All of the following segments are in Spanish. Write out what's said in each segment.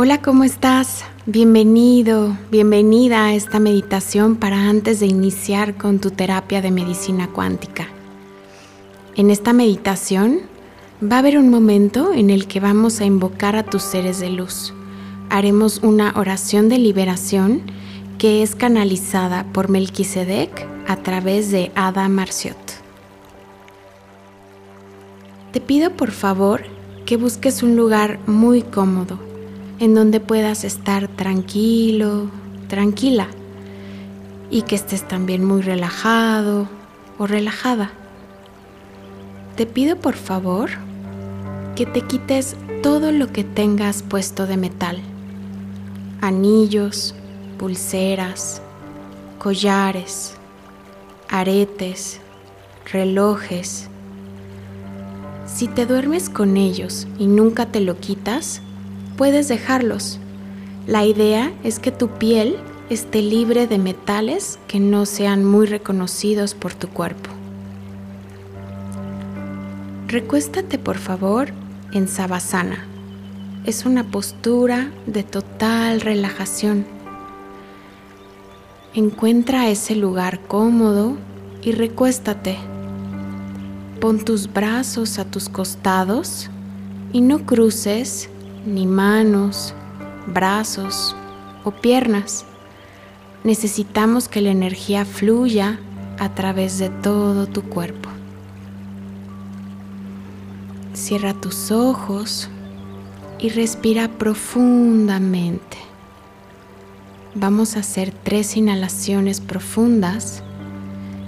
Hola, ¿cómo estás? Bienvenido, bienvenida a esta meditación para antes de iniciar con tu terapia de medicina cuántica. En esta meditación va a haber un momento en el que vamos a invocar a tus seres de luz. Haremos una oración de liberación que es canalizada por Melquisedec a través de Ada Marciot. Te pido por favor que busques un lugar muy cómodo en donde puedas estar tranquilo, tranquila y que estés también muy relajado o relajada. Te pido por favor que te quites todo lo que tengas puesto de metal, anillos, pulseras, collares, aretes, relojes. Si te duermes con ellos y nunca te lo quitas, puedes dejarlos. La idea es que tu piel esté libre de metales que no sean muy reconocidos por tu cuerpo. Recuéstate por favor en Savasana. Es una postura de total relajación. Encuentra ese lugar cómodo y recuéstate. Pon tus brazos a tus costados y no cruces ni manos, brazos o piernas. Necesitamos que la energía fluya a través de todo tu cuerpo. Cierra tus ojos y respira profundamente. Vamos a hacer tres inhalaciones profundas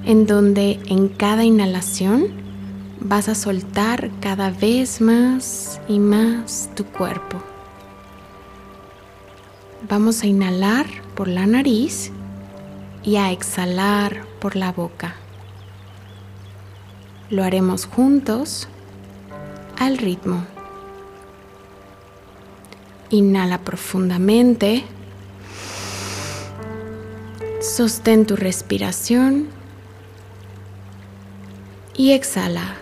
en donde en cada inhalación vas a soltar cada vez más y más tu cuerpo. Vamos a inhalar por la nariz y a exhalar por la boca. Lo haremos juntos al ritmo. Inhala profundamente. Sostén tu respiración y exhala.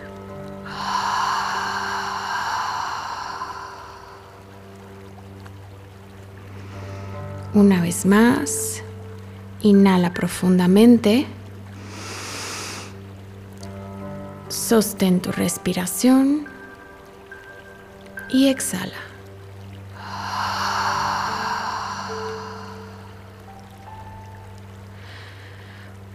Una vez más, inhala profundamente. Sostén tu respiración y exhala.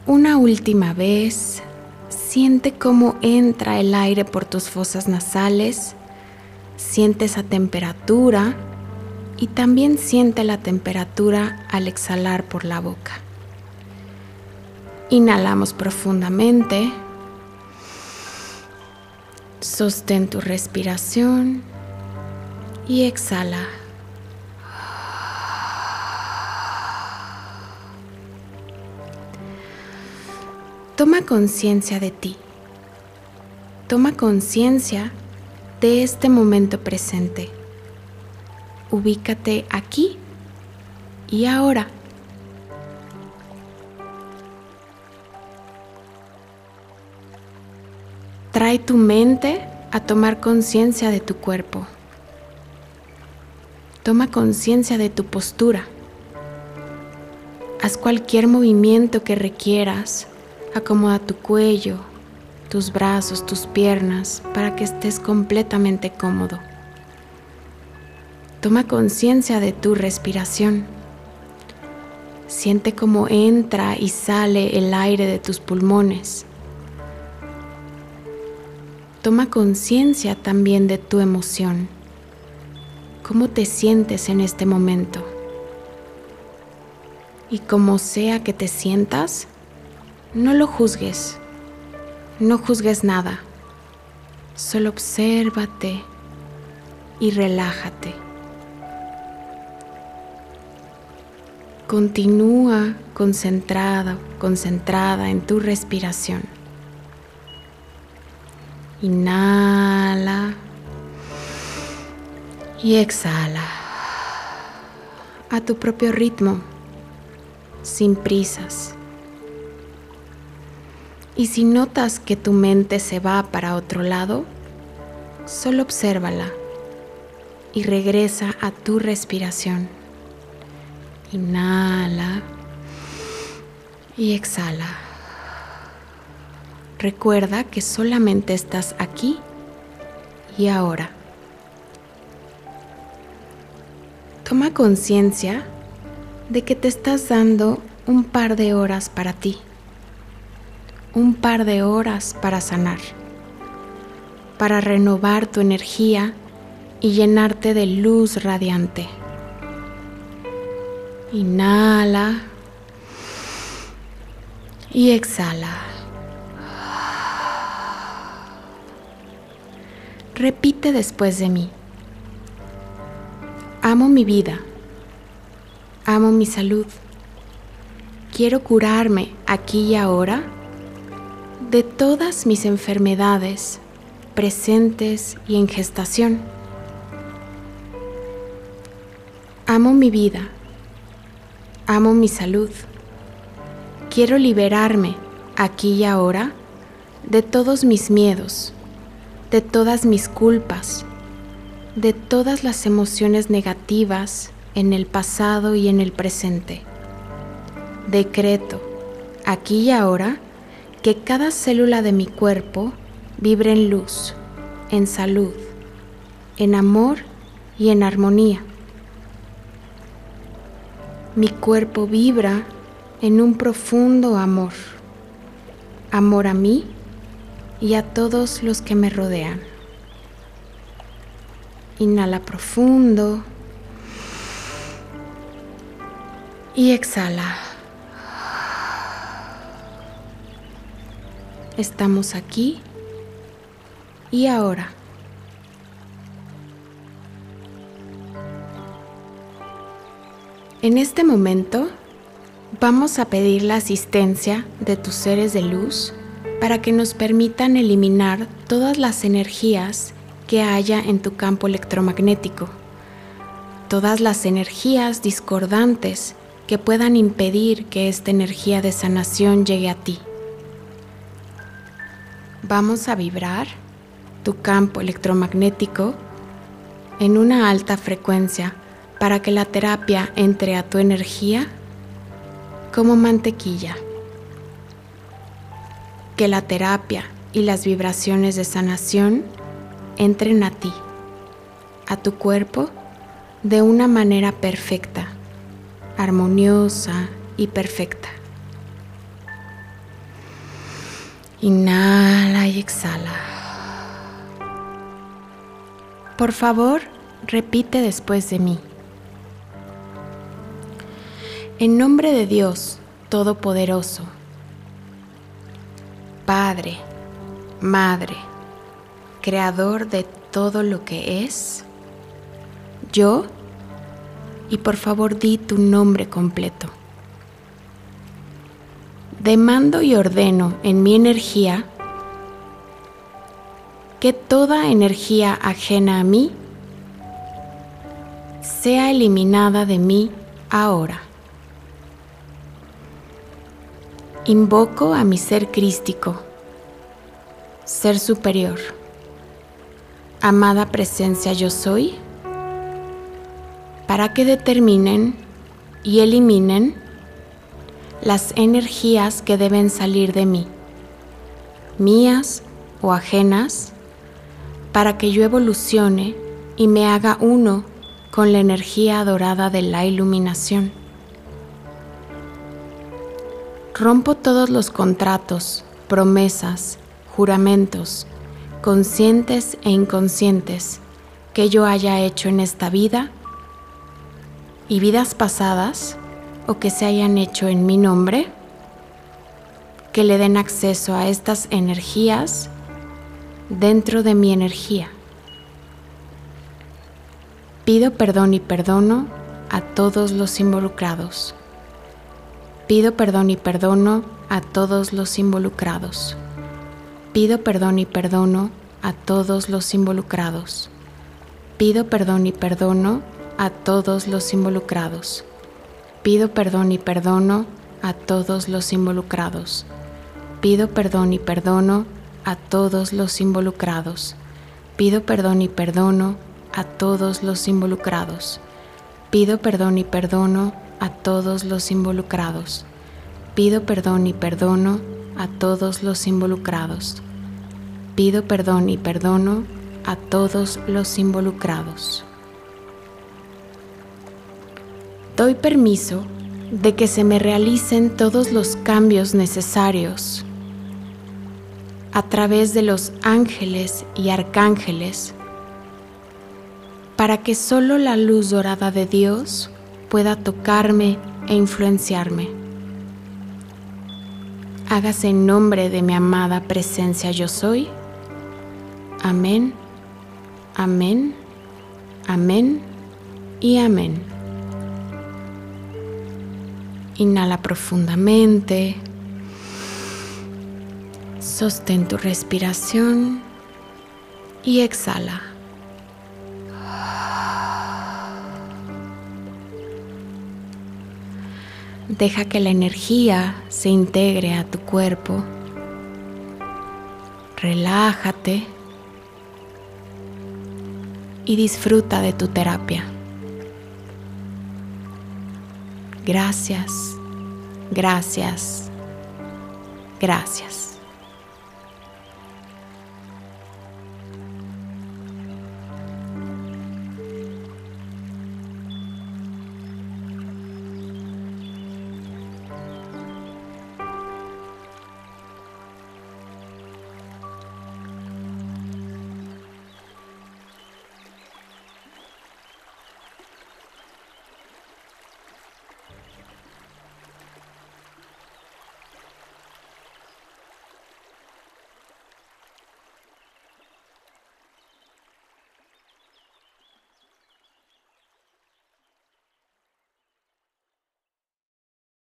Una última vez, siente cómo entra el aire por tus fosas nasales, siente esa temperatura y también siente la temperatura al exhalar por la boca. Inhalamos profundamente. Sostén tu respiración y exhala. Toma conciencia de ti. Toma conciencia de este momento presente ubícate aquí y ahora. Trae tu mente a tomar conciencia de tu cuerpo. Toma conciencia de tu postura. Haz cualquier movimiento que requieras. Acomoda tu cuello, tus brazos, tus piernas para que estés completamente cómodo. Toma conciencia de tu respiración. Siente cómo entra y sale el aire de tus pulmones. Toma conciencia también de tu emoción. ¿Cómo te sientes en este momento? Y como sea que te sientas, no lo juzgues. No juzgues nada. Solo obsérvate y relájate. Continúa concentrada, concentrada en tu respiración. Inhala y exhala a tu propio ritmo, sin prisas. Y si notas que tu mente se va para otro lado, solo obsérvala. y regresa a tu respiración. Inhala y exhala. Recuerda que solamente estás aquí y ahora. Toma conciencia de que te estás dando un par de horas para ti, un par de horas para sanar, para renovar tu energía y llenarte de luz radiante. Inhala y exhala. Repite después de mí. Amo mi vida. Amo mi salud. Quiero curarme aquí y ahora de todas mis enfermedades presentes y en gestación. Amo mi vida. Amo mi salud. Quiero liberarme aquí y ahora de todos mis miedos, de todas mis culpas, de todas las emociones negativas en el pasado y en el presente. Decreto, aquí y ahora, que cada célula de mi cuerpo vibre en luz, en salud, en amor y en armonía. Mi cuerpo vibra en un profundo amor, amor a mí y a todos los que me rodean. Inhala profundo. Y exhala. Estamos aquí y ahora. En este momento vamos a pedir la asistencia de tus seres de luz para que nos permitan eliminar todas las energías que haya en tu campo electromagnético, todas las energías discordantes que puedan impedir que esta energía de sanación llegue a ti. Vamos a vibrar tu campo electromagnético en una alta frecuencia para que la terapia entre a tu energía como mantequilla. Que la terapia y las vibraciones de sanación entren a ti, a tu cuerpo, de una manera perfecta, armoniosa y perfecta. Inhala y exhala. Por favor, repite después de mí. En nombre de Dios Todopoderoso, Padre, Madre, creador de todo lo que es, yo, y por favor di tu nombre completo. Demando y ordeno en mi energía que toda energía ajena a mí sea eliminada de mí ahora. Invoco a mi ser crístico, ser superior amada presencia yo soy, para que determinen y eliminen las energías que deben salir de mí, mías o ajenas, para que yo evolucione y me haga uno con la energía dorada de la iluminación. Rompo todos los contratos, promesas, juramentos, conscientes e inconscientes que yo haya hecho en esta vida y vidas pasadas o que se hayan hecho en mi nombre, que le den acceso a estas energías dentro de mi energía. Pido perdón y perdono a todos los involucrados. Pido perdón y perdono a todos los involucrados. Pido perdón y perdono a todos los involucrados. Pido perdón y perdono a todos los involucrados. Pido perdón y perdono a todos los involucrados. Pido perdón y perdono a todos los involucrados. Pido perdón y perdono a todos los involucrados. Pido perdón y perdono a todos los involucrados. Pido perdón y perdono a todos los involucrados. Pido perdón y perdono a todos los involucrados. Doy permiso de que se me realicen todos los cambios necesarios a través de los ángeles y arcángeles para que solo la luz dorada de Dios pueda tocarme e influenciarme. Hágase en nombre de mi amada presencia yo soy. Amén, amén, amén y amén. Inhala profundamente. Sostén tu respiración y exhala. Deja que la energía se integre a tu cuerpo. Relájate y disfruta de tu terapia. Gracias, gracias, gracias.